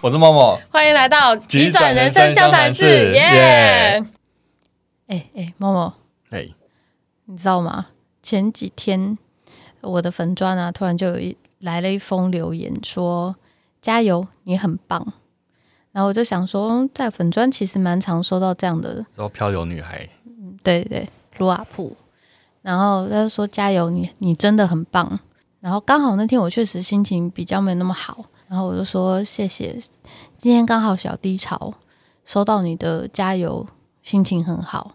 我是默默，欢迎来到急转人生相谈室，耶！哎哎，默默，哎，你知道吗？前几天我的粉砖啊，突然就有一来了一封留言说，说加油，你很棒。然后我就想说，在粉砖其实蛮常收到这样的，说漂流女孩，嗯，对对，卢阿普。然后他就说加油，你你真的很棒。然后刚好那天我确实心情比较没有那么好。然后我就说谢谢，今天刚好小低潮，收到你的加油，心情很好。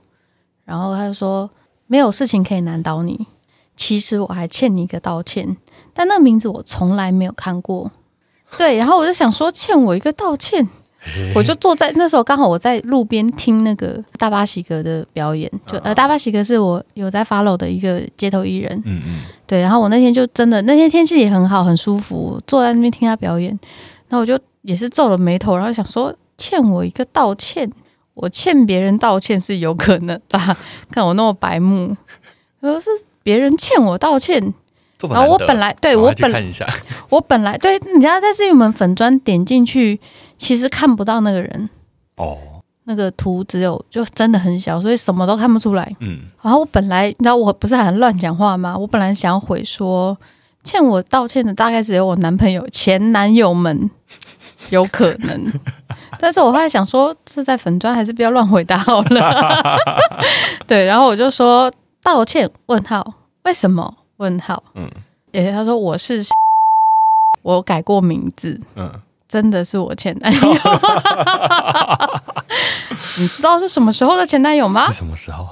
然后他就说没有事情可以难倒你，其实我还欠你一个道歉，但那个名字我从来没有看过。对，然后我就想说欠我一个道歉。我就坐在那时候，刚好我在路边听那个大巴西格的表演，就呃，大巴西格是我有在 follow 的一个街头艺人，嗯嗯，对，然后我那天就真的那天天气也很好，很舒服，坐在那边听他表演，然后我就也是皱了眉头，然后想说欠我一个道歉，我欠别人道歉是有可能吧？看我那么白目，而是别人欠我道歉。然后我本来对我本来我 本来对你家但是我们粉砖点进去，其实看不到那个人哦，那个图只有就真的很小，所以什么都看不出来。嗯，然后我本来你知道我不是很乱讲话吗？我本来想要回说欠我道歉的大概只有我男朋友前男友们 有可能，但是我后来想说是在粉砖还是不要乱回答好了。对，然后我就说道歉问号为什么？问号，嗯，诶，他说我是，我改过名字，嗯，真的是我前男友，你知道是什么时候的前男友吗？是什么时候？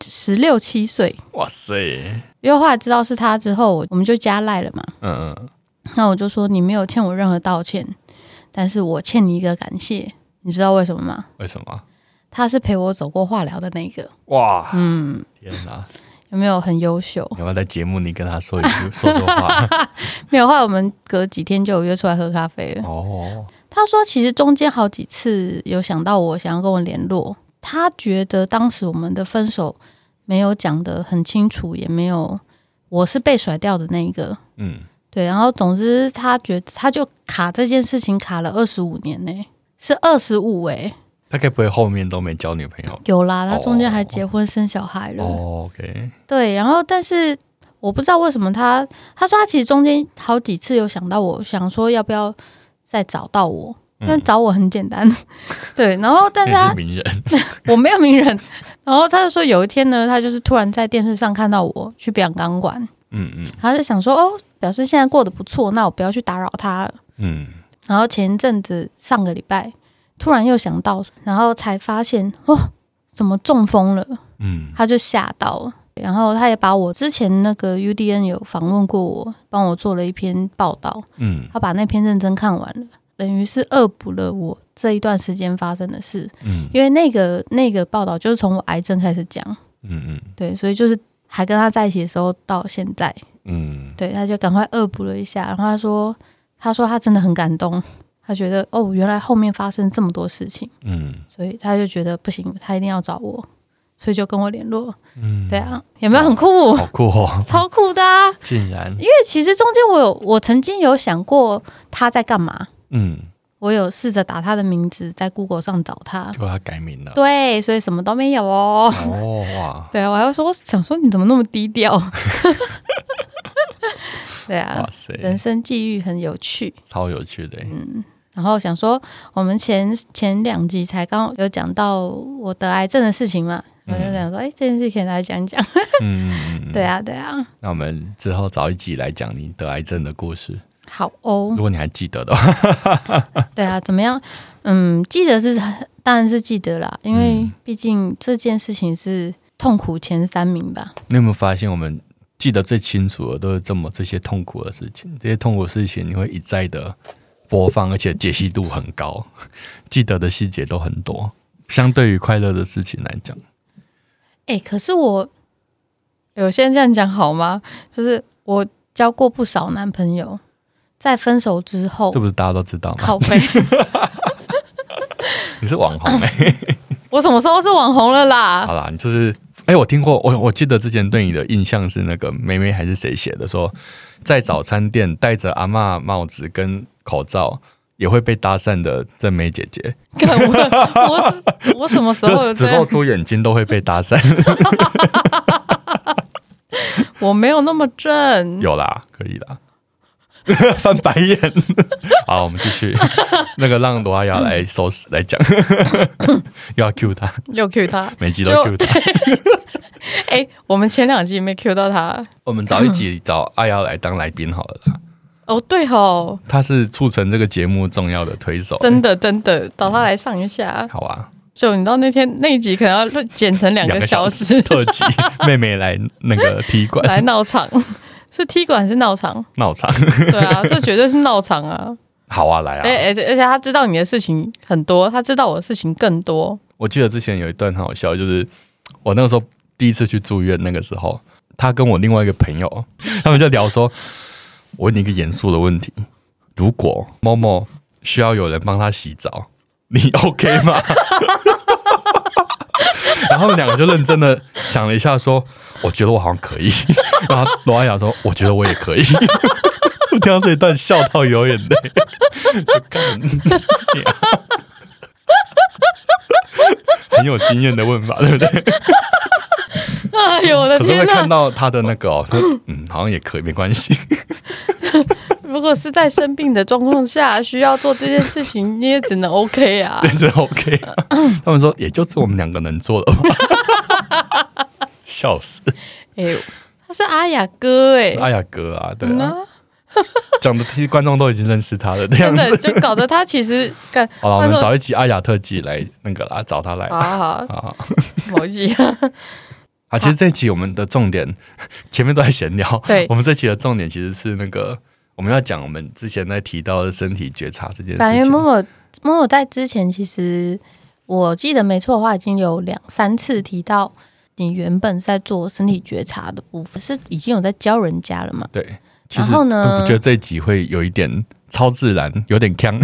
十六七岁，哇塞！因为后来知道是他之后，我们就加赖了嘛，嗯嗯，那我就说你没有欠我任何道歉，但是我欠你一个感谢，你知道为什么吗？为什么？他是陪我走过化疗的那个，哇，嗯，天哪！有没有很优秀？有没有在节目里跟他说一句 说说话？没有，后来我们隔几天就有约出来喝咖啡了。哦，他说其实中间好几次有想到我，想要跟我联络。他觉得当时我们的分手没有讲得很清楚，也没有我是被甩掉的那一个。嗯，对。然后总之他觉得他就卡这件事情卡了二十五年呢，是二十五哎。他该不会后面都没交女朋友？有啦，他中间还结婚生小孩了。哦，OK。对，然后但是我不知道为什么他他说他其实中间好几次有想到我，想说要不要再找到我，因为找我很简单。嗯、对，然后但是他是名人，我没有名人。然后他就说有一天呢，他就是突然在电视上看到我去表演钢管，嗯嗯，他就想说哦，表示现在过得不错，那我不要去打扰他。嗯，然后前一阵子上个礼拜。突然又想到，然后才发现哦，怎么中风了？嗯，他就吓到了。然后他也把我之前那个 UDN 有访问过我，帮我做了一篇报道。嗯，他把那篇认真看完了，等于是恶补了我这一段时间发生的事。嗯，因为那个那个报道就是从我癌症开始讲。嗯嗯，对，所以就是还跟他在一起的时候到现在。嗯，对，他就赶快恶补了一下。然后他说，他说他真的很感动。他觉得哦，原来后面发生这么多事情，嗯，所以他就觉得不行，他一定要找我，所以就跟我联络，嗯，对啊，有没有很酷？好酷哦，超酷的啊！竟然，因为其实中间我有，我曾经有想过他在干嘛，嗯，我有试着打他的名字在 Google 上找他，结果他改名了，对，所以什么都没有哦，哦哇，对啊，我还会说，我想说你怎么那么低调？对啊，哇塞，人生际遇很有趣，超有趣的，嗯。然后想说，我们前前两集才刚有讲到我得癌症的事情嘛，嗯、我就想说，哎，这件事可以来讲讲。嗯，对啊，对啊。那我们之后找一集来讲你得癌症的故事。好哦，如果你还记得的话。对啊，怎么样？嗯，记得是当然是记得啦，因为毕竟这件事情是痛苦前三名吧。你有没有发现，我们记得最清楚的都是这么这些痛苦的事情？这些痛苦的事情，你会一再的。播放，而且解析度很高，记得的细节都很多。相对于快乐的事情来讲，哎、欸，可是我有些人这样讲好吗？就是我交过不少男朋友，在分手之后，这不是大家都知道吗？靠背，你是网红哎、欸！我什么时候是网红了啦？好啦，你就是哎、欸，我听过，我我记得之前对你的印象是那个梅梅还是谁写的，说在早餐店戴着阿嬷帽子跟。口罩也会被搭讪的正妹姐姐。我我我什么时候 有？只露出眼睛都会被搭讪。我没有那么正。有啦，可以啦。翻白眼。好，我们继续。那个让罗阿雅来收拾来讲，又要 Q 他，又 Q 他，每集都 Q 他。哎、欸，我们前两集没 Q 到他，我们找一集找阿雅来当来宾好了啦。哦，对吼，他是促成这个节目重要的推手，真的真的，找他来上一下。嗯、好啊，就你知道那天那一集可能要剪成两个小时特辑，妹妹来那个踢馆来闹场，是踢馆还是闹场？闹场，对啊，这绝对是闹场啊。好啊，来啊！而且而且他知道你的事情很多，他知道我的事情更多。我记得之前有一段很好笑，就是我那个时候第一次去住院，那个时候他跟我另外一个朋友，他们就聊说。我问你一个严肃的问题：如果某某需要有人帮他洗澡，你 OK 吗？然后两个就认真的想了一下，说：“我觉得我好像可以。”然后罗阿雅说：“我觉得我也可以。”我听到这一段笑到有眼泪，很有经验的问法，对不对？哎呦我的天！可是会看到他的那个哦，就嗯，好像也可以，没关系。如果是在生病的状况下需要做这件事情，你也只能 OK 啊，也只能 OK 啊。他们说，也就是我们两个能做的吧，笑死！哎、欸，他是阿雅哥哎、欸，阿雅哥啊，对啊，讲、嗯、的其实观众都已经认识他了，这样子。真的就搞得他其实干好了，我们找一集阿雅特辑来那个啦，找他来，好好好，某一集。啊，其实这一集我们的重点前面都在闲聊，对，我们这期的重点其实是那个我们要讲我们之前在提到的身体觉察这件事情。感觉默默默默在之前，其实我记得没错的话，已经有两三次提到你原本在做身体觉察的部分，是已经有在教人家了嘛？对。然后呢，我觉得这一集会有一点超自然，有点呛，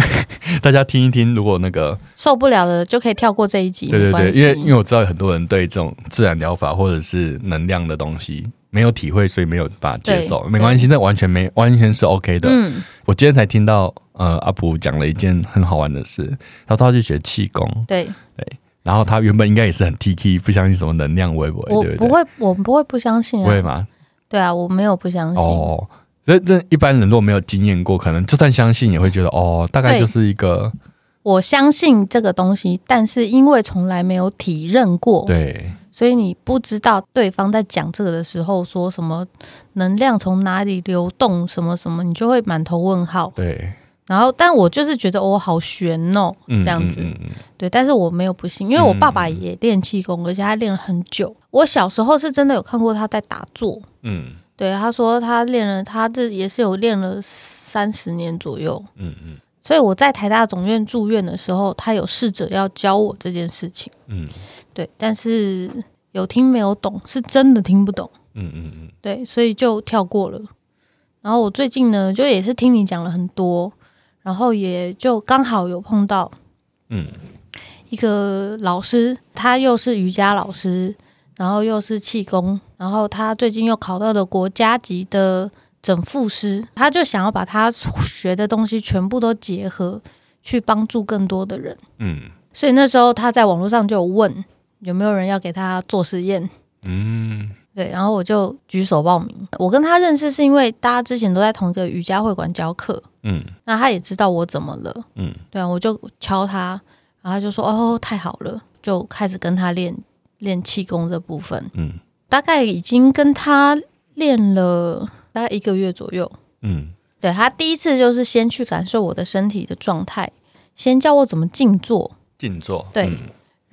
大家听一听。如果那个受不了的，就可以跳过这一集。对对对，因为因为我知道很多人对这种自然疗法或者是能量的东西没有体会，所以没有办法接受。没关系，那完全没完全是 OK 的。嗯，我今天才听到呃阿普讲了一件很好玩的事，他说他去学气功。对对，然后他原本应该也是很 T K，不相信什么能量，会不会？我不会，我不会不相信啊。不会吗？对啊，我没有不相信。哦。所以，这一般人如果没有经验过，可能就算相信，也会觉得哦，大概就是一个。我相信这个东西，但是因为从来没有体认过，对，所以你不知道对方在讲这个的时候说什么能量从哪里流动，什么什么，你就会满头问号。对。然后，但我就是觉得我、哦、好悬哦，这样子、嗯嗯嗯。对，但是我没有不信，因为我爸爸也练气功，而且他练了很久。我小时候是真的有看过他在打坐。嗯。对，他说他练了，他这也是有练了三十年左右。嗯嗯，所以我在台大总院住院的时候，他有试着要教我这件事情。嗯，对，但是有听没有懂，是真的听不懂。嗯嗯嗯，对，所以就跳过了。然后我最近呢，就也是听你讲了很多，然后也就刚好有碰到，嗯，一个老师，他又是瑜伽老师。然后又是气功，然后他最近又考到了国家级的整复师，他就想要把他学的东西全部都结合，去帮助更多的人。嗯，所以那时候他在网络上就有问有没有人要给他做实验。嗯，对，然后我就举手报名。我跟他认识是因为大家之前都在同一个瑜伽会馆教课。嗯，那他也知道我怎么了。嗯，对啊，我就敲他，然后他就说：“哦，太好了！”就开始跟他练。练气功这部分，嗯，大概已经跟他练了大概一个月左右，嗯，对，他第一次就是先去感受我的身体的状态，先教我怎么静坐，静坐，对，嗯、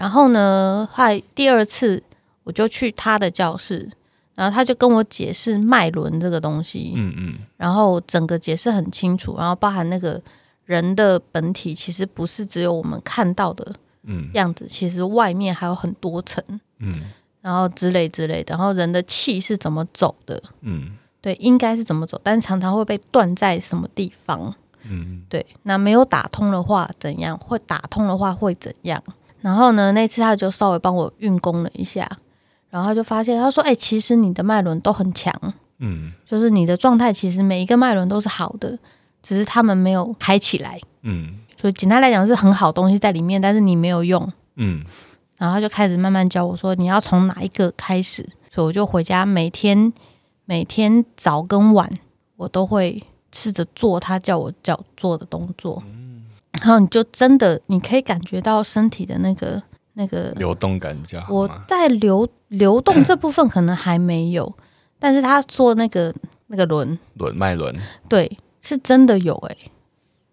然后呢，还第二次我就去他的教室，然后他就跟我解释脉轮这个东西，嗯嗯，然后整个解释很清楚，然后包含那个人的本体其实不是只有我们看到的。嗯，样子其实外面还有很多层，嗯，然后之类之类的，然后人的气是怎么走的，嗯，对，应该是怎么走，但是常常会被断在什么地方，嗯，对，那没有打通的话怎样？会打通的话会怎样？然后呢，那次他就稍微帮我运功了一下，然后他就发现，他说：“哎、欸，其实你的脉轮都很强，嗯，就是你的状态其实每一个脉轮都是好的，只是他们没有开起来。嗯，所以简单来讲是很好东西在里面，但是你没有用。嗯，然后他就开始慢慢教我说，你要从哪一个开始。所以我就回家，每天每天早跟晚，我都会试着做他叫我叫做的动作。嗯，然后你就真的你可以感觉到身体的那个那个流动感比较好。我在流流动这部分可能还没有，但是他做那个那个轮。轮脉轮，对，是真的有哎、欸。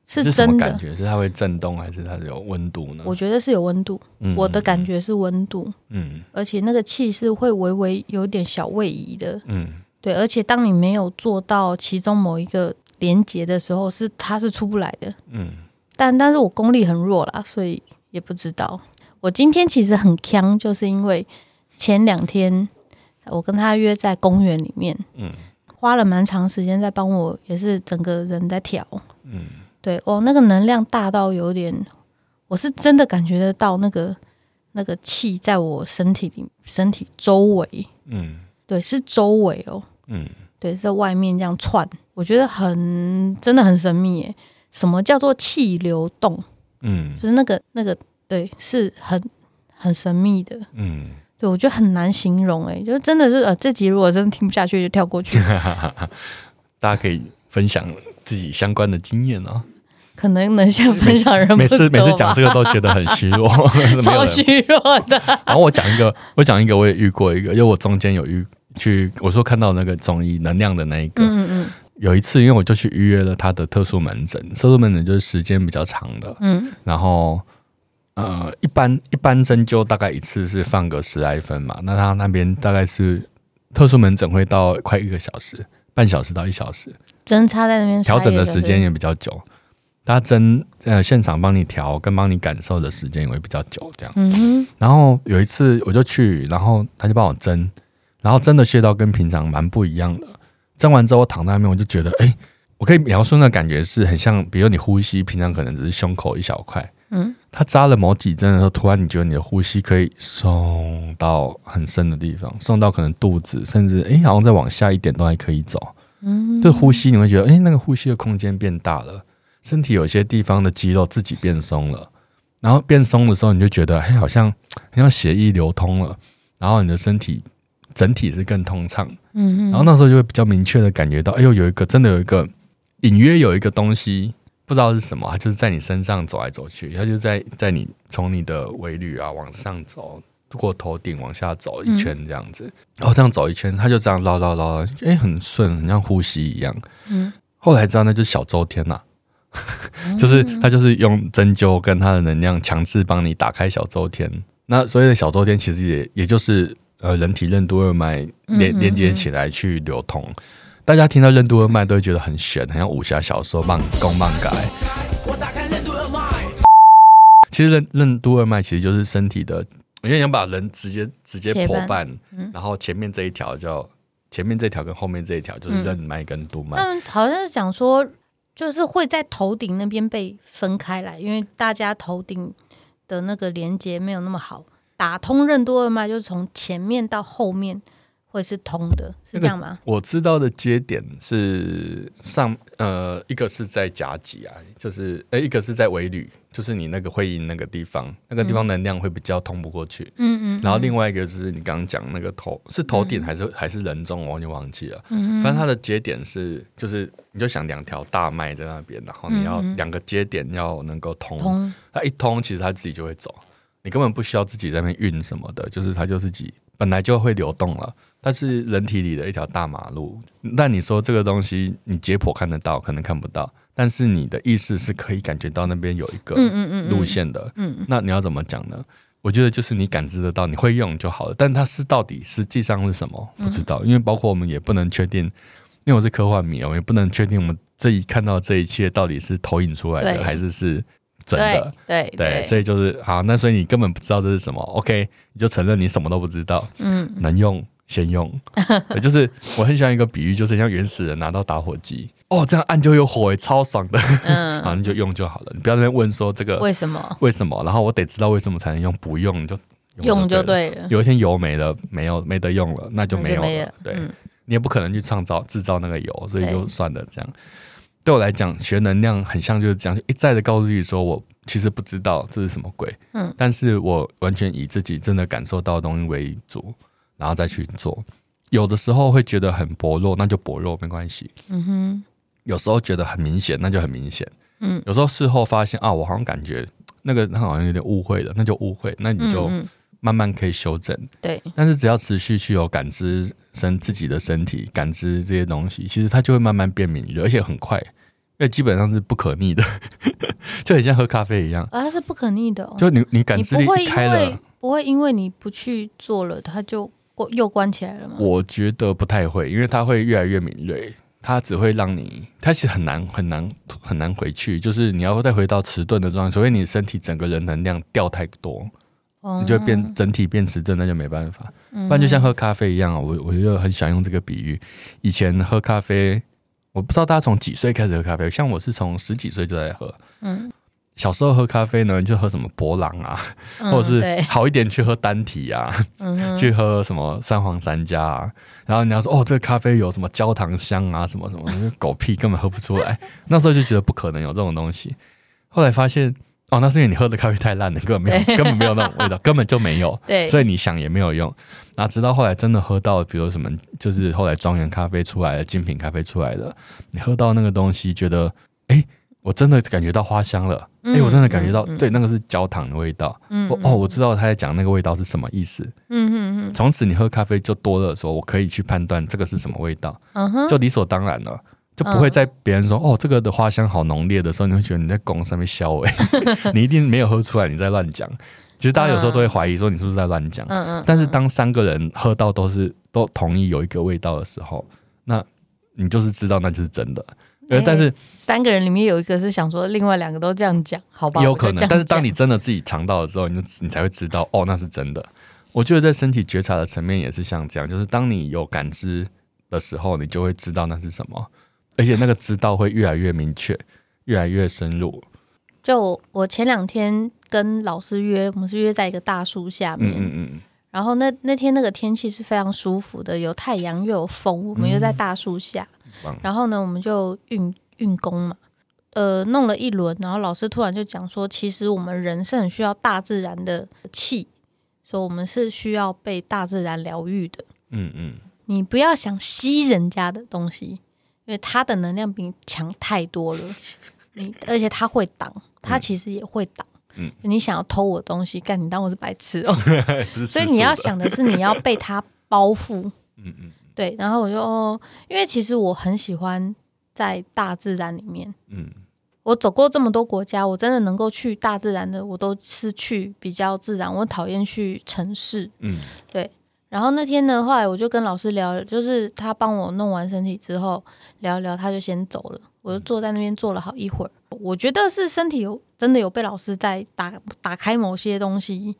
是真的。感觉？是它会震动，还是它是有温度呢？我觉得是有温度，嗯，我的感觉是温度，嗯，而且那个气是会微微有点小位移的，嗯，对，而且当你没有做到其中某一个连接的时候，是它是出不来的，嗯，但但是我功力很弱啦，所以也不知道。我今天其实很强，就是因为前两天我跟他约在公园里面，嗯，花了蛮长时间在帮我，也是整个人在调，嗯。对哦，那个能量大到有点，我是真的感觉得到那个那个气在我身体里、身体周围，嗯，对，是周围哦，嗯，对，在外面这样窜，我觉得很真的很神秘耶。什么叫做气流动？嗯，就是那个那个，对，是很很神秘的，嗯，对，我觉得很难形容，哎，就是真的是呃，这集如果真的听不下去，就跳过去。大家可以分享自己相关的经验哦。可能能先分享人每次每次讲这个都觉得很虚弱，超虚弱的。然后我讲一个，我讲一个，我也遇过一个，因为我中间有遇去，我说看到那个综艺能量的那一个，嗯嗯，有一次因为我就去预约了他的特殊门诊，特殊门诊就是时间比较长的，嗯，然后呃，一般一般针灸大概一次是放个十来分嘛，那他那边大概是特殊门诊会到快一个小时，半小时到一小时，针插在那边调整的时间也比较久。他针呃现场帮你调跟帮你感受的时间也会比较久，这样。嗯哼。然后有一次我就去，然后他就帮我针，然后真的穴道跟平常蛮不一样的。针完之后我躺在那边，我就觉得，哎，我可以描述那感觉是很像，比如你呼吸，平常可能只是胸口一小块，嗯。它扎了某几针的时候，突然你觉得你的呼吸可以送到很深的地方，送到可能肚子，甚至哎，好像再往下一点都还可以走。嗯。这呼吸你会觉得，哎，那个呼吸的空间变大了。身体有些地方的肌肉自己变松了，然后变松的时候，你就觉得，哎，好像好像血液流通了，然后你的身体整体是更通畅，嗯嗯，然后那时候就会比较明确的感觉到，哎呦，有一个真的有一个隐约有一个东西，不知道是什么，它就是在你身上走来走去，它就在在你从你的尾閭啊往上走，过头顶往下走一圈这样子，嗯、然后这样走一圈，它就这样绕绕绕，哎，很顺，很像呼吸一样，嗯，后来知道那就是小周天呐、啊。就是他就是用针灸跟他的能量强制帮你打开小周天，那所以的小周天其实也也就是呃人体任督二脉连连接起来去流通。大家听到任督二脉都会觉得很玄，很像武侠小说棒弓棒改。其实任任督二脉其实就是身体的，因为你要把人直接直接剖半，然后前面这一条叫前面这条跟后面这一条就是任脉跟督脉。嗯，好像是讲说。就是会在头顶那边被分开来，因为大家头顶的那个连接没有那么好，打通任督二脉就是从前面到后面会是通的，是这样吗？我知道的节点是上呃，一个是在甲脊啊，就是呃，一个是在尾闾。就是你那个会阴那个地方，那个地方能量会比较通不过去。嗯嗯。然后另外一个是你刚刚讲那个头是头顶还是还是人中，我就忘记了。嗯嗯。反正它的节点是，就是你就想两条大脉在那边，然后你要两个节点要能够通。它一通，其实它自己就会走，你根本不需要自己在那边运什么的，就是它就自己本来就会流动了。它是人体里的一条大马路。但你说这个东西，你解剖看得到，可能看不到。但是你的意识是可以感觉到那边有一个路线的，嗯，嗯，嗯，那你要怎么讲呢？我觉得就是你感知得到，你会用就好了。但它是到底实际上是什么？不知道，因为包括我们也不能确定，因为我是科幻迷，我们也不能确定我们这一看到这一切到底是投影出来的还是是真的。对对，对，所以就是好，那所以你根本不知道这是什么，OK，你就承认你什么都不知道，嗯，能用。先用，就是我很喜欢一个比喻，就是像原始人拿到打火机，哦，这样按就有火，超爽的，嗯，好，你就用就好了，你不要在那边问说这个为什么？为什么？然后我得知道为什么才能用，不用你就用就对了。有一天油没了，没有没得用了，那就没有了。对，你也不可能去创造制造那个油，所以就算了这样。对我来讲，学能量很像就是这样，就一再的告诉自己说，我其实不知道这是什么鬼，嗯，但是我完全以自己真的感受到的东西为主，然后再去做。有的时候会觉得很薄弱，那就薄弱没关系，嗯哼。有时候觉得很明显，那就很明显，嗯。有时候事后发现啊，我好像感觉那个他好像有点误会了，那就误会，那你就慢慢可以修正，对。但是只要持续去有感知身自己的身体，感知这些东西，其实它就会慢慢变敏锐，而且很快。因为基本上是不可逆的，就很像喝咖啡一样。啊，它是不可逆的，哦。就你你感知力开了，不会因为你不去做了，它就关又关起来了吗？我觉得不太会，因为它会越来越敏锐，它只会让你，它其实很难很难很难回去。就是你要再回到迟钝的状态，除非你身体整个人能量掉太多，嗯、你就变整体变迟钝，那就没办法。不然就像喝咖啡一样啊，我我就很想用这个比喻。以前喝咖啡。我不知道大家从几岁开始喝咖啡，像我是从十几岁就在喝。嗯，小时候喝咖啡呢，就喝什么博朗啊，嗯、或者是好一点去喝单体啊，嗯、去喝什么三皇三加啊。然后人家说哦，这个咖啡有什么焦糖香啊，什么什么，狗屁根本喝不出来。那时候就觉得不可能有这种东西。后来发现哦，那是因为你喝的咖啡太烂了，根本没有，根本没有那种味道，根本就没有。对，所以你想也没有用。那直到后来真的喝到，比如什么，就是后来庄园咖啡出来的，精品咖啡出来的，你喝到那个东西，觉得，哎、欸，我真的感觉到花香了，哎、欸，我真的感觉到，嗯、对，那个是焦糖的味道，嗯，哦，我知道他在讲那个味道是什么意思，嗯嗯嗯，从此你喝咖啡就多了说，我可以去判断这个是什么味道，嗯哼，就理所当然了，就不会在别人说，哦，这个的花香好浓烈的时候，你会觉得你在拱上面消味，你一定没有喝出来，你在乱讲。其实大家有时候都会怀疑说你是不是在乱讲，嗯嗯。但是当三个人喝到都是都同意有一个味道的时候，那你就是知道那就是真的。呃，但是三个人里面有一个是想说另外两个都这样讲，好吧？有可能。但是当你真的自己尝到的时候，你就你才会知道哦，那是真的。我觉得在身体觉察的层面也是像这样，就是当你有感知的时候，你就会知道那是什么，而且那个知道会越来越明确，越来越深入。就我前两天跟老师约，我们是约在一个大树下面，嗯嗯，然后那那天那个天气是非常舒服的，有太阳又有风，我们又在大树下，嗯、然后呢，我们就运运功嘛，呃，弄了一轮，然后老师突然就讲说，其实我们人是很需要大自然的气，说我们是需要被大自然疗愈的，嗯嗯，你不要想吸人家的东西，因为他的能量比你强太多了，你而且他会挡。他其实也会挡，嗯，你想要偷我的东西，干你当我是白痴哦？所以你要想的是，你要被他包覆，嗯嗯，对。然后我就哦，因为其实我很喜欢在大自然里面，嗯，我走过这么多国家，我真的能够去大自然的，我都是去比较自然。我讨厌去城市，嗯，对。然后那天呢，后来我就跟老师聊，就是他帮我弄完身体之后，聊一聊，他就先走了。我就坐在那边坐了好一会儿，我觉得是身体有真的有被老师在打打开某些东西，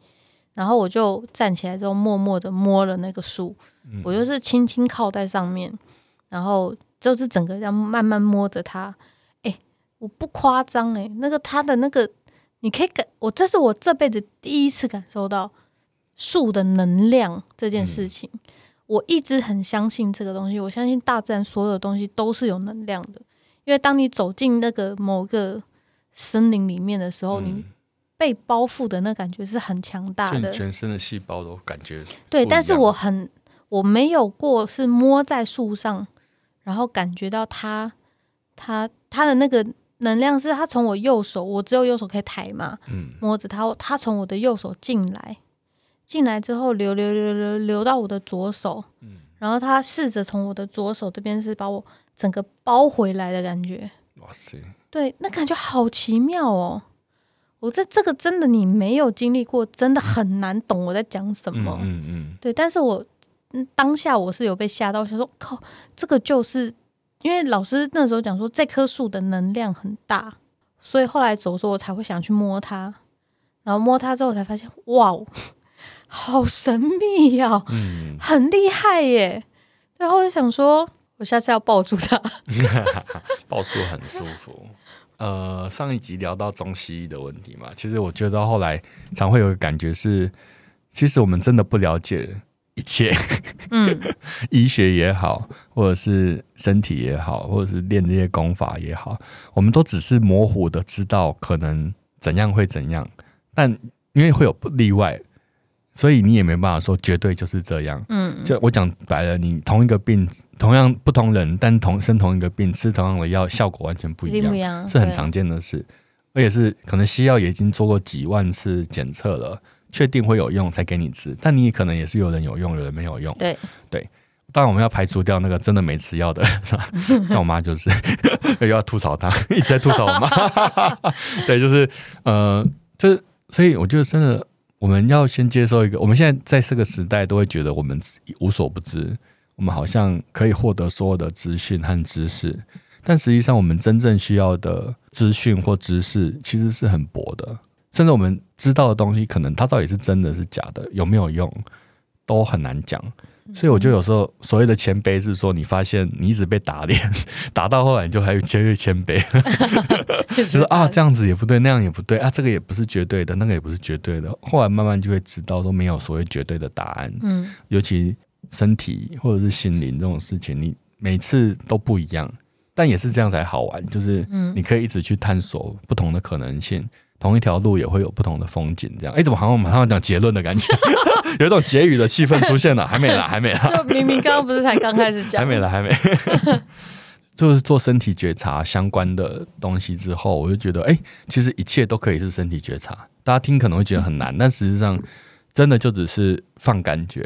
然后我就站起来之后默默的摸了那个树，嗯、我就是轻轻靠在上面，然后就是整个这样慢慢摸着它，哎、欸，我不夸张哎，那个它的那个你可以感，我这是我这辈子第一次感受到树的能量这件事情，嗯、我一直很相信这个东西，我相信大自然所有的东西都是有能量的。因为当你走进那个某个森林里面的时候，嗯、你被包覆的那感觉是很强大的，全身的细胞都感觉对。但是我很我没有过是摸在树上，然后感觉到它它它的那个能量是它从我右手，我只有右手可以抬嘛，嗯、摸着它，它从我的右手进来，进来之后流流流流流到我的左手，嗯、然后他试着从我的左手这边是把我。整个包回来的感觉，哇塞！对，那感觉好奇妙哦。我这这个真的你没有经历过，真的很难懂我在讲什么。嗯嗯，嗯。对，但是我当下我是有被吓到，我想说靠，这个就是因为老师那时候讲说这棵树的能量很大，所以后来走的时候我才会想去摸它，然后摸它之后才发现哇，好神秘呀，哦，嗯，很厉害耶。然后我就想说。我下次要抱住他，抱住很舒服。呃，上一集聊到中西医的问题嘛，其实我觉得后来常会有个感觉是，其实我们真的不了解一切，嗯，医学也好，或者是身体也好，或者是练这些功法也好，我们都只是模糊的知道可能怎样会怎样，但因为会有例外。所以你也没办法说绝对就是这样。嗯，就我讲白了，你同一个病，同样不同人，但同生同一个病，吃同样的药，效果完全不一样，是很常见的事。而且是可能西药也已经做过几万次检测了，确定会有用才给你吃。但你可能也是有人有用，有人没有用。对对，当然我们要排除掉那个真的没吃药的，像我妈就是 又要吐槽她，一直在吐槽我妈。对，就是呃，就是所以我觉得真的。我们要先接受一个，我们现在在这个时代都会觉得我们无所不知，我们好像可以获得所有的资讯和知识，但实际上我们真正需要的资讯或知识其实是很薄的，甚至我们知道的东西，可能它到底是真的是假的，有没有用，都很难讲。所以我就有时候所谓的谦卑是说，你发现你一直被打脸，打到后来你就还越来越谦卑，就是啊这样子也不对，那样也不对啊，这个也不是绝对的，那个也不是绝对的。后来慢慢就会知道都没有所谓绝对的答案。嗯，尤其身体或者是心灵这种事情，你每次都不一样，但也是这样才好玩，就是你可以一直去探索不同的可能性。同一条路也会有不同的风景，这样。哎，怎么好像我马上要讲结论的感觉？有一种结语的气氛出现了，还没来，还没来。就明明刚刚不是才刚开始讲，还没来，还没。就是做身体觉察相关的东西之后，我就觉得，哎，其实一切都可以是身体觉察。大家听可能会觉得很难，但实际上真的就只是放感觉，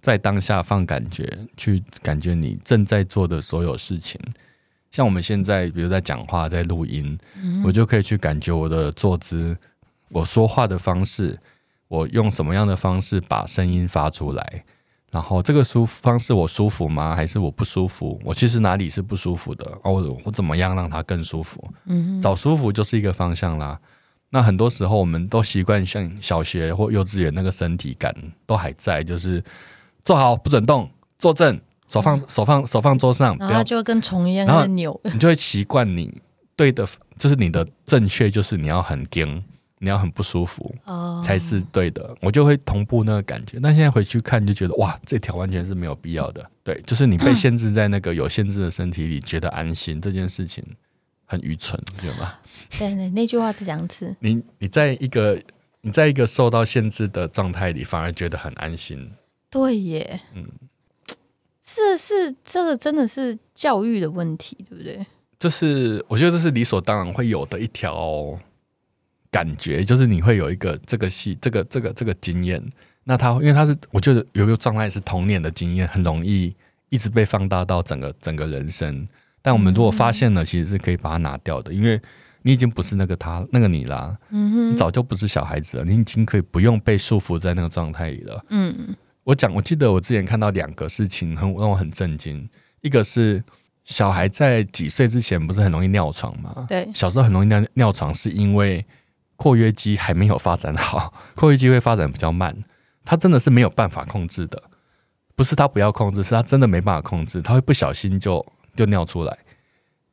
在当下放感觉，去感觉你正在做的所有事情。像我们现在，比如在讲话、在录音，嗯、我就可以去感觉我的坐姿、我说话的方式，我用什么样的方式把声音发出来，然后这个舒方式我舒服吗？还是我不舒服？我其实哪里是不舒服的？哦，我我怎么样让它更舒服？嗯，找舒服就是一个方向啦。那很多时候我们都习惯像小学或幼稚园那个身体感都还在，就是坐好不准动，坐正。手放手放手放桌上，然后它就会跟虫一样在扭。你就会习惯你对的，就是你的正确，就是你要很僵，你要很不舒服，哦，才是对的。我就会同步那个感觉。但现在回去看，就觉得哇，这条完全是没有必要的。对，就是你被限制在那个有限制的身体里，觉得安心这件事情很愚蠢，对吗？对对，那句话是这样子。你你在一个你在一个受到限制的状态里，反而觉得很安心。对耶，嗯。是是，这个真的是教育的问题，对不对？这是我觉得这是理所当然会有的一条感觉，就是你会有一个这个戏，这个这个这个经验。那他因为他是，我觉得有一个状态是童年的经验，很容易一直被放大到整个整个人生。但我们如果发现了，其实是可以把它拿掉的，因为你已经不是那个他那个你啦，嗯哼，你早就不是小孩子了，你已经可以不用被束缚在那个状态里了，嗯。我讲，我记得我之前看到两个事情很让我很震惊。一个是小孩在几岁之前不是很容易尿床吗？对，小时候很容易尿尿床，是因为括约肌还没有发展好，括约肌会发展比较慢，他真的是没有办法控制的。不是他不要控制，是他真的没办法控制，他会不小心就就尿出来。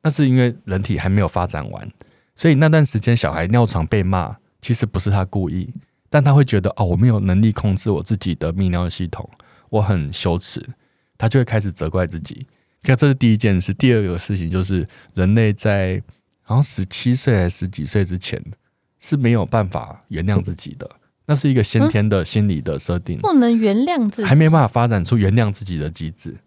那是因为人体还没有发展完，所以那段时间小孩尿床被骂，其实不是他故意。但他会觉得哦，我没有能力控制我自己的泌尿系统，我很羞耻，他就会开始责怪自己。看，这是第一件事。第二个事情就是，人类在好像十七岁还是十几岁之前是没有办法原谅自己的，那是一个先天的心理的设定，不能原谅自己，还没办法发展出原谅自己的机制，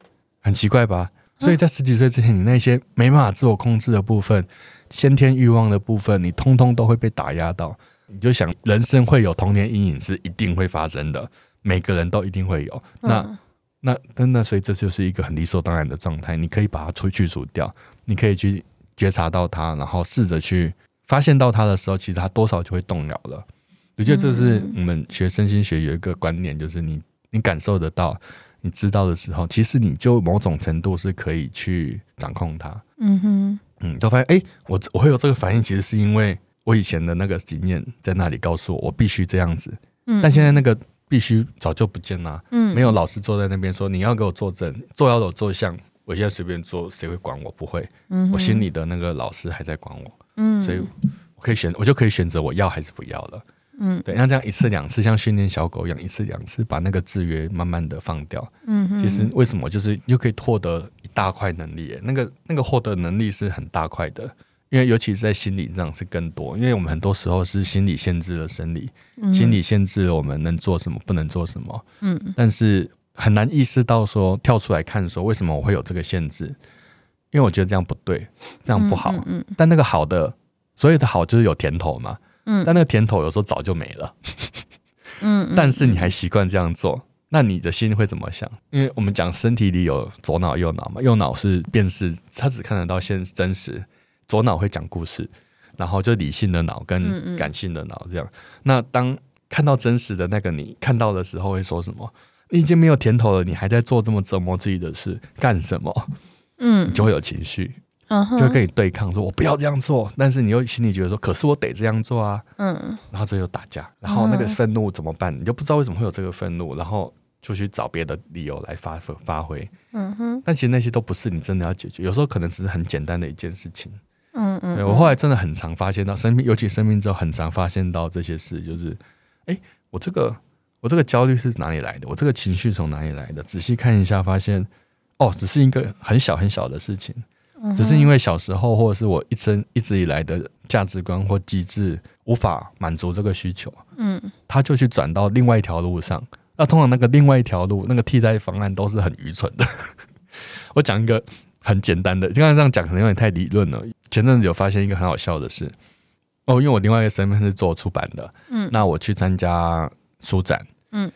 很奇怪吧？所以在十几岁之前，你那些没办法自我控制的部分，先天欲望的部分，你通通都会被打压到。你就想，人生会有童年阴影是一定会发生的，每个人都一定会有。那、那、真的，所以这就是一个很理所当然的状态。你可以把它去除掉，你可以去觉察到它，然后试着去发现到它的时候，其实它多少就会动摇了。我觉得这是我们学身心学有一个观念，就是你你感受得到，你知道的时候，其实你就某种程度是可以去掌控它。嗯哼，嗯，就发现哎、欸，我我会有这个反应，其实是因为。我以前的那个经验在那里告诉我，我必须这样子。嗯，但现在那个必须早就不见了。嗯，没有老师坐在那边说，你要给我作证，坐要有坐相，我现在随便坐，谁会管我？不会。嗯，我心里的那个老师还在管我。嗯，所以我可以选，我就可以选择我要还是不要了。嗯，对，像这样一次两次，像训练小狗一样，一次两次把那个制约慢慢的放掉。嗯哼，其实为什么就是又可以获得一大块能力？那个那个获得能力是很大块的，因为尤其是在心理上是更多，因为我们很多时候是心理限制了生理，嗯、心理限制了我们能做什么，不能做什么。嗯，但是很难意识到说跳出来看说为什么我会有这个限制。因为我觉得这样不对，这样不好。嗯但那个好的，所有的好就是有甜头嘛。嗯。但那个甜头有时候早就没了。嗯。嗯 但是你还习惯这样做，那你的心会怎么想？因为我们讲身体里有左脑、右脑嘛。右脑是辨识，它只看得到现真实；左脑会讲故事，然后就理性的脑跟感性的脑这样。嗯嗯、那当看到真实的那个你看到的时候，会说什么？你已经没有甜头了，你还在做这么折磨自己的事，干什么？嗯，你就会有情绪，嗯，就会跟你对抗，说我不要这样做，但是你又心里觉得说，可是我得这样做啊，嗯，然后这就打架，然后那个愤怒怎么办？你就不知道为什么会有这个愤怒，然后就去找别的理由来发发挥，嗯哼，但其实那些都不是你真的要解决，有时候可能只是很简单的一件事情，嗯嗯，对，我后来真的很常发现到生病，尤其生病之后很常发现到这些事，就是，哎，我这个我这个焦虑是哪里来的？我这个情绪从哪里来的？仔细看一下，发现。哦，只是一个很小很小的事情，只是因为小时候或者是我一生一直以来的价值观或机制无法满足这个需求，嗯，他就去转到另外一条路上。那通常那个另外一条路，那个替代方案都是很愚蠢的。我讲一个很简单的，刚才这样讲可能有点太理论了。前阵子有发现一个很好笑的事，哦，因为我另外一个身份是做出版的，嗯，那我去参加书展，嗯，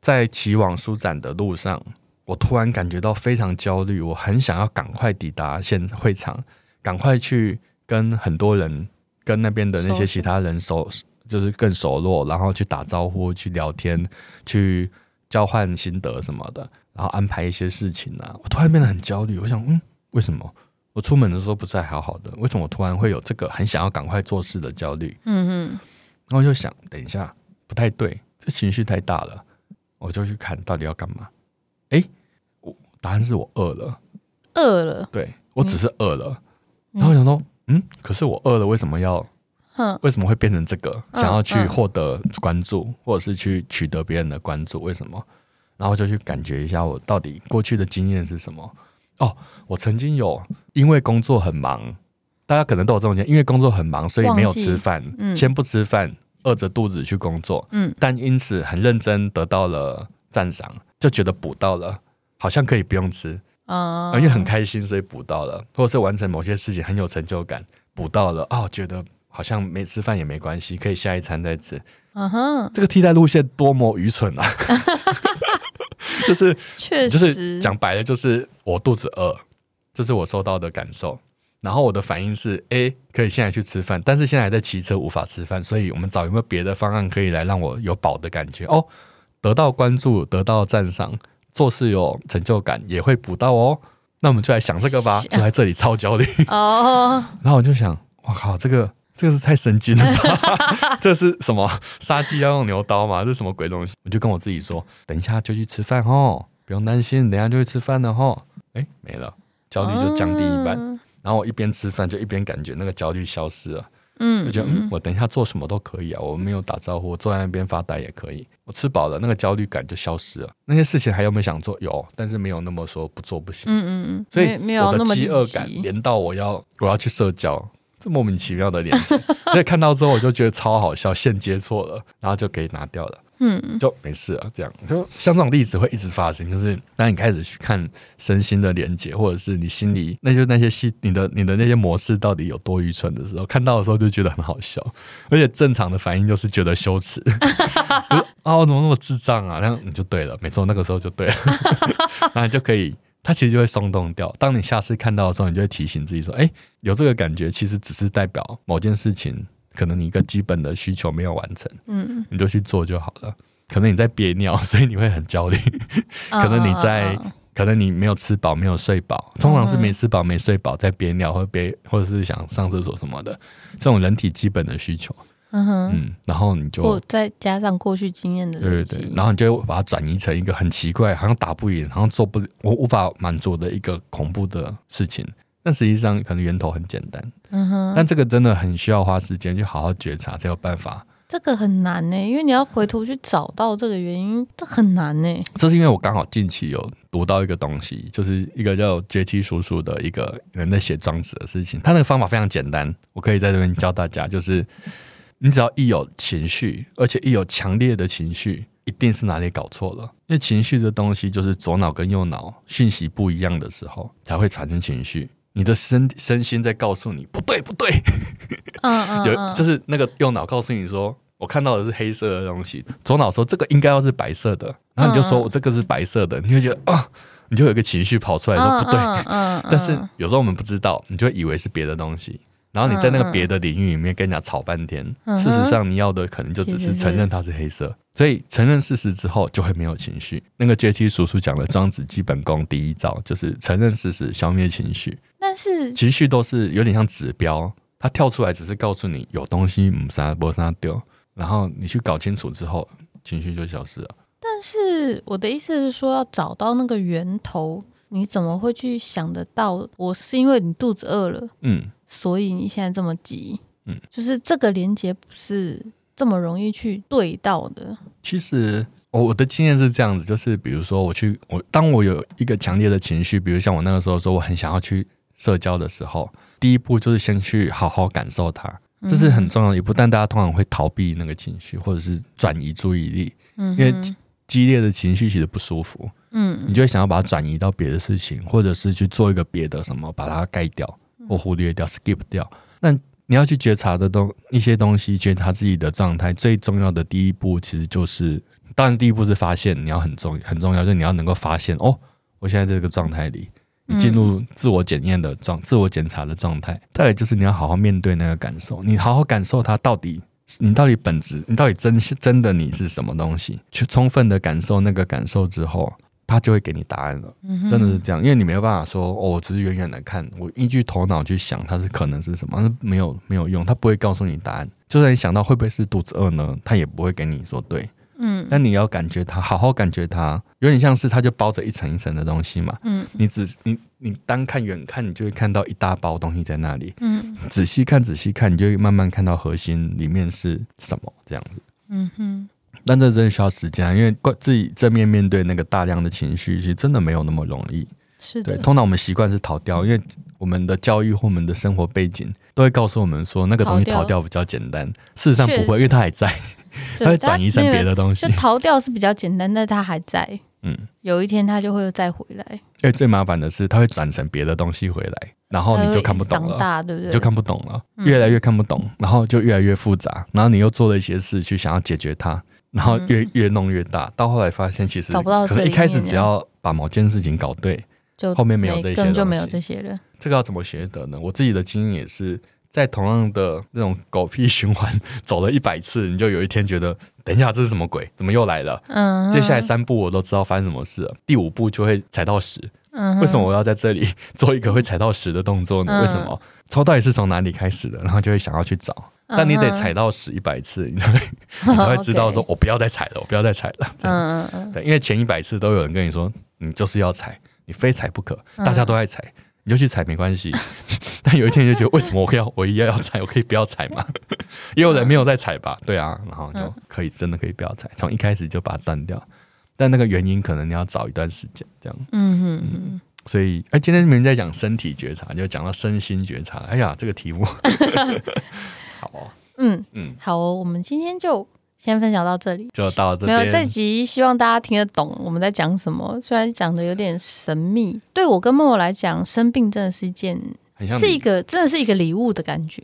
在骑往书展的路上。我突然感觉到非常焦虑，我很想要赶快抵达现会场，赶快去跟很多人、跟那边的那些其他人熟，就是更熟络，然后去打招呼、去聊天、去交换心得什么的，然后安排一些事情啊。我突然变得很焦虑，我想，嗯，为什么我出门的时候不是还好好的？为什么我突然会有这个很想要赶快做事的焦虑？嗯嗯，然后我就想，等一下不太对，这情绪太大了，我就去看到底要干嘛。哎，我答案是我饿了，饿了。对，我只是饿了，嗯、然后想说，嗯，可是我饿了，为什么要？哼为什么会变成这个？想要去获得关注，嗯、或者是去取得别人的关注？为什么？然后就去感觉一下，我到底过去的经验是什么？哦，我曾经有因为工作很忙，大家可能都有这种经验，因为工作很忙，所以没有吃饭，嗯、先不吃饭，饿着肚子去工作，嗯，但因此很认真，得到了赞赏。就觉得补到了，好像可以不用吃啊，因为很开心，所以补到了，或者是完成某些事情很有成就感，补到了哦，觉得好像没吃饭也没关系，可以下一餐再吃。嗯哼，这个替代路线多么愚蠢啊！就是 确实，就是讲白了，就是我肚子饿，这是我收到的感受，然后我的反应是，诶，可以现在去吃饭，但是现在还在骑车，无法吃饭，所以我们找有没有别的方案可以来让我有饱的感觉哦。得到关注，得到赞赏，做事有成就感，也会补到哦。那我们就来想这个吧。就在这里 超焦虑哦。然后我就想，我靠，这个这个是太神经了吧？这是什么杀鸡要用牛刀吗？这是什么鬼东西？我就跟我自己说，等一下就去吃饭哦，不用担心，等一下就去吃饭的哦。哎，没了，焦虑就降低一半。哦、然后我一边吃饭，就一边感觉那个焦虑消失了。嗯，我觉得嗯，我等一下做什么都可以啊，我没有打招呼，我坐在那边发呆也可以。我吃饱了，那个焦虑感就消失了。那些事情还有没有想做？有，但是没有那么说不做不行。嗯嗯嗯。所以我的饥饿感连到我要我要去社交，这莫名其妙的连接。所以看到之后我就觉得超好笑，线接错了，然后就可以拿掉了。嗯，就没事了。这样就像这种例子会一直发生，就是当你开始去看身心的连接，或者是你心里那就那些戏，你的你的那些模式到底有多愚蠢的时候，看到的时候就觉得很好笑，而且正常的反应就是觉得羞耻，啊，我怎么那么智障啊？然后你就对了，没错，那个时候就对了，然后你就可以，它其实就会松动掉。当你下次看到的时候，你就会提醒自己说，哎，有这个感觉，其实只是代表某件事情。可能你一个基本的需求没有完成，嗯，你就去做就好了。可能你在憋尿，所以你会很焦虑。可能你在，可能你没有吃饱，没有睡饱。通常是没吃饱、没睡饱，在憋尿或憋，或者是想上厕所什么的，这种人体基本的需求。嗯哼，嗯，然后你就再加上过去经验的，对对对，然后你就把它转移成一个很奇怪，好像打不赢，好像做不，我无法满足的一个恐怖的事情。但实际上可能源头很简单，嗯哼，但这个真的很需要花时间去好好觉察才有办法。这个很难呢，因为你要回头去找到这个原因，这很难呢。这是因为我刚好近期有读到一个东西，就是一个叫阶梯叔叔的一个人在写庄子的事情。他那个方法非常简单，我可以在这边教大家，就是你只要一有情绪，而且一有强烈的情绪，一定是哪里搞错了。因为情绪这东西，就是左脑跟右脑讯息不一样的时候，才会产生情绪。你的身身心在告诉你不对不对，嗯嗯，有就是那个右脑告诉你说。我看到的是黑色的东西，左脑说这个应该要是白色的，然后你就说我这个是白色的，你就觉得啊，你就有一个情绪跑出来说不对，但是有时候我们不知道，你就以为是别的东西，然后你在那个别的领域里面跟人家吵半天，事实上你要的可能就只是承认它是黑色，所以承认事实之后就会没有情绪。那个 JT 叔叔讲的庄子基本功第一招就是承认事实，消灭情绪，但是情绪都是有点像指标，它跳出来只是告诉你有东西唔杀不杀丢。然后你去搞清楚之后，情绪就消失了。但是我的意思是说，要找到那个源头，你怎么会去想得到？我是因为你肚子饿了，嗯，所以你现在这么急，嗯，就是这个连接不是这么容易去对到的。其实我我的经验是这样子，就是比如说我去我当我有一个强烈的情绪，比如像我那个时候说我很想要去社交的时候，第一步就是先去好好感受它。这是很重要的一步，但大家通常会逃避那个情绪，或者是转移注意力，因为激烈的情绪其实不舒服，嗯，你就会想要把它转移到别的事情，或者是去做一个别的什么，把它盖掉或忽略掉，skip 掉。那你要去觉察的东一些东西，觉察自己的状态，最重要的第一步其实就是，当然第一步是发现，你要很重很重要，就是你要能够发现哦，我现在这个状态里。你进入自我检验的状、自我检查的状态，再来就是你要好好面对那个感受，你好好感受它到底，你到底本质，你到底真真的你是什么东西？去充分的感受那个感受之后，它就会给你答案了。真的是这样，因为你没有办法说哦，我只是远远的看，我依据头脑去想它是可能是什么，是没有没有用，他不会告诉你答案。就算你想到会不会是肚子饿呢，他也不会给你说对。嗯，但你要感觉它，好好感觉它，有点像是它就包着一层一层的东西嘛。嗯，你只你你单看远看，你就会看到一大包东西在那里。嗯，仔细看仔细看，你就会慢慢看到核心里面是什么这样子。嗯哼，但这真的需要时间，因为自己正面面对那个大量的情绪，其实真的没有那么容易。是的，对，通常我们习惯是逃掉，因为我们的教育或我们的生活背景都会告诉我们说，那个东西逃掉比较简单。事实上不会，因为它还在。它会转移成别的东西，就逃掉是比较简单，但它还在。嗯，有一天它就会再回来。因为最麻烦的是，它会转成别的东西回来，然后你就看不懂了，大对不对？就看不懂了，越来越看不懂，然后就越来越复杂，然后你又做了一些事去想要解决它，然后越越弄越大，到后来发现其实找不到。可能一开始只要把某件事情搞对，就后面没有这些，根本就没有这些人。这个要怎么学得呢？我自己的经验也是。在同样的那种狗屁循环 走了一百次，你就有一天觉得，等一下这是什么鬼？怎么又来了？嗯，接下来三步我都知道发生什么事了，第五步就会踩到屎。嗯，为什么我要在这里 做一个会踩到屎的动作呢？为什么？抽到底是从哪里开始的？然后就会想要去找，但你得踩到屎一百次，你才会你才会知道说，我不要再踩了，我不要再踩了。嗯嗯嗯，对，因为前一百次都有人跟你说，你就是要踩，你非踩不可，大家都爱踩。你就去踩没关系，但有一天你就觉得为什么我要我一定要踩，我可以不要踩吗？也有人没有在踩吧？对啊，然后就可以真的可以不要踩，从一开始就把它断掉。但那个原因可能你要找一段时间，这样。嗯哼嗯。所以，哎、欸，今天没人在讲身体觉察，就讲到身心觉察。哎呀，这个题目好哦。嗯嗯，好哦，我们今天就。先分享到这里，就到这。没有这集，希望大家听得懂我们在讲什么。虽然讲的有点神秘，对我跟默默来讲，生病真的是一件，是一个真的是一个礼物的感觉。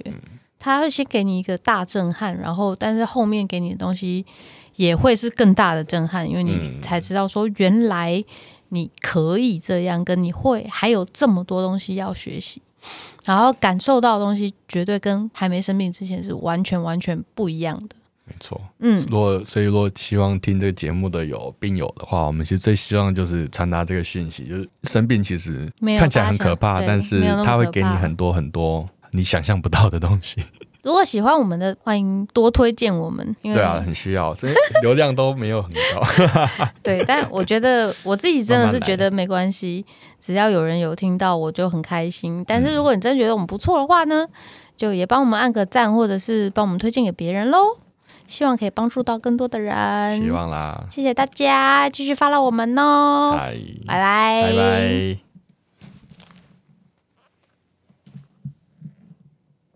他会先给你一个大震撼，然后但是后面给你的东西也会是更大的震撼，因为你才知道说原来你可以这样，跟你会还有这么多东西要学习，然后感受到的东西绝对跟还没生病之前是完全完全不一样的。没错，嗯，如果所以如果希望听这个节目的有病友的话，我们其实最希望就是传达这个讯息，就是生病其实看起来很可怕，但是它会给你很多很多你想象不到的东西。如果喜欢我们的，欢迎多推荐我们，因为对啊，很需要，所以 流量都没有很高。对，但我觉得我自己真的是觉得 没关系，只要有人有听到，我就很开心。但是如果你真的觉得我们不错的话呢，就也帮我们按个赞，或者是帮我们推荐给别人喽。希望可以帮助到更多的人。希望啦，谢谢大家，继续 follow 我们哦。嗨，拜拜，拜拜。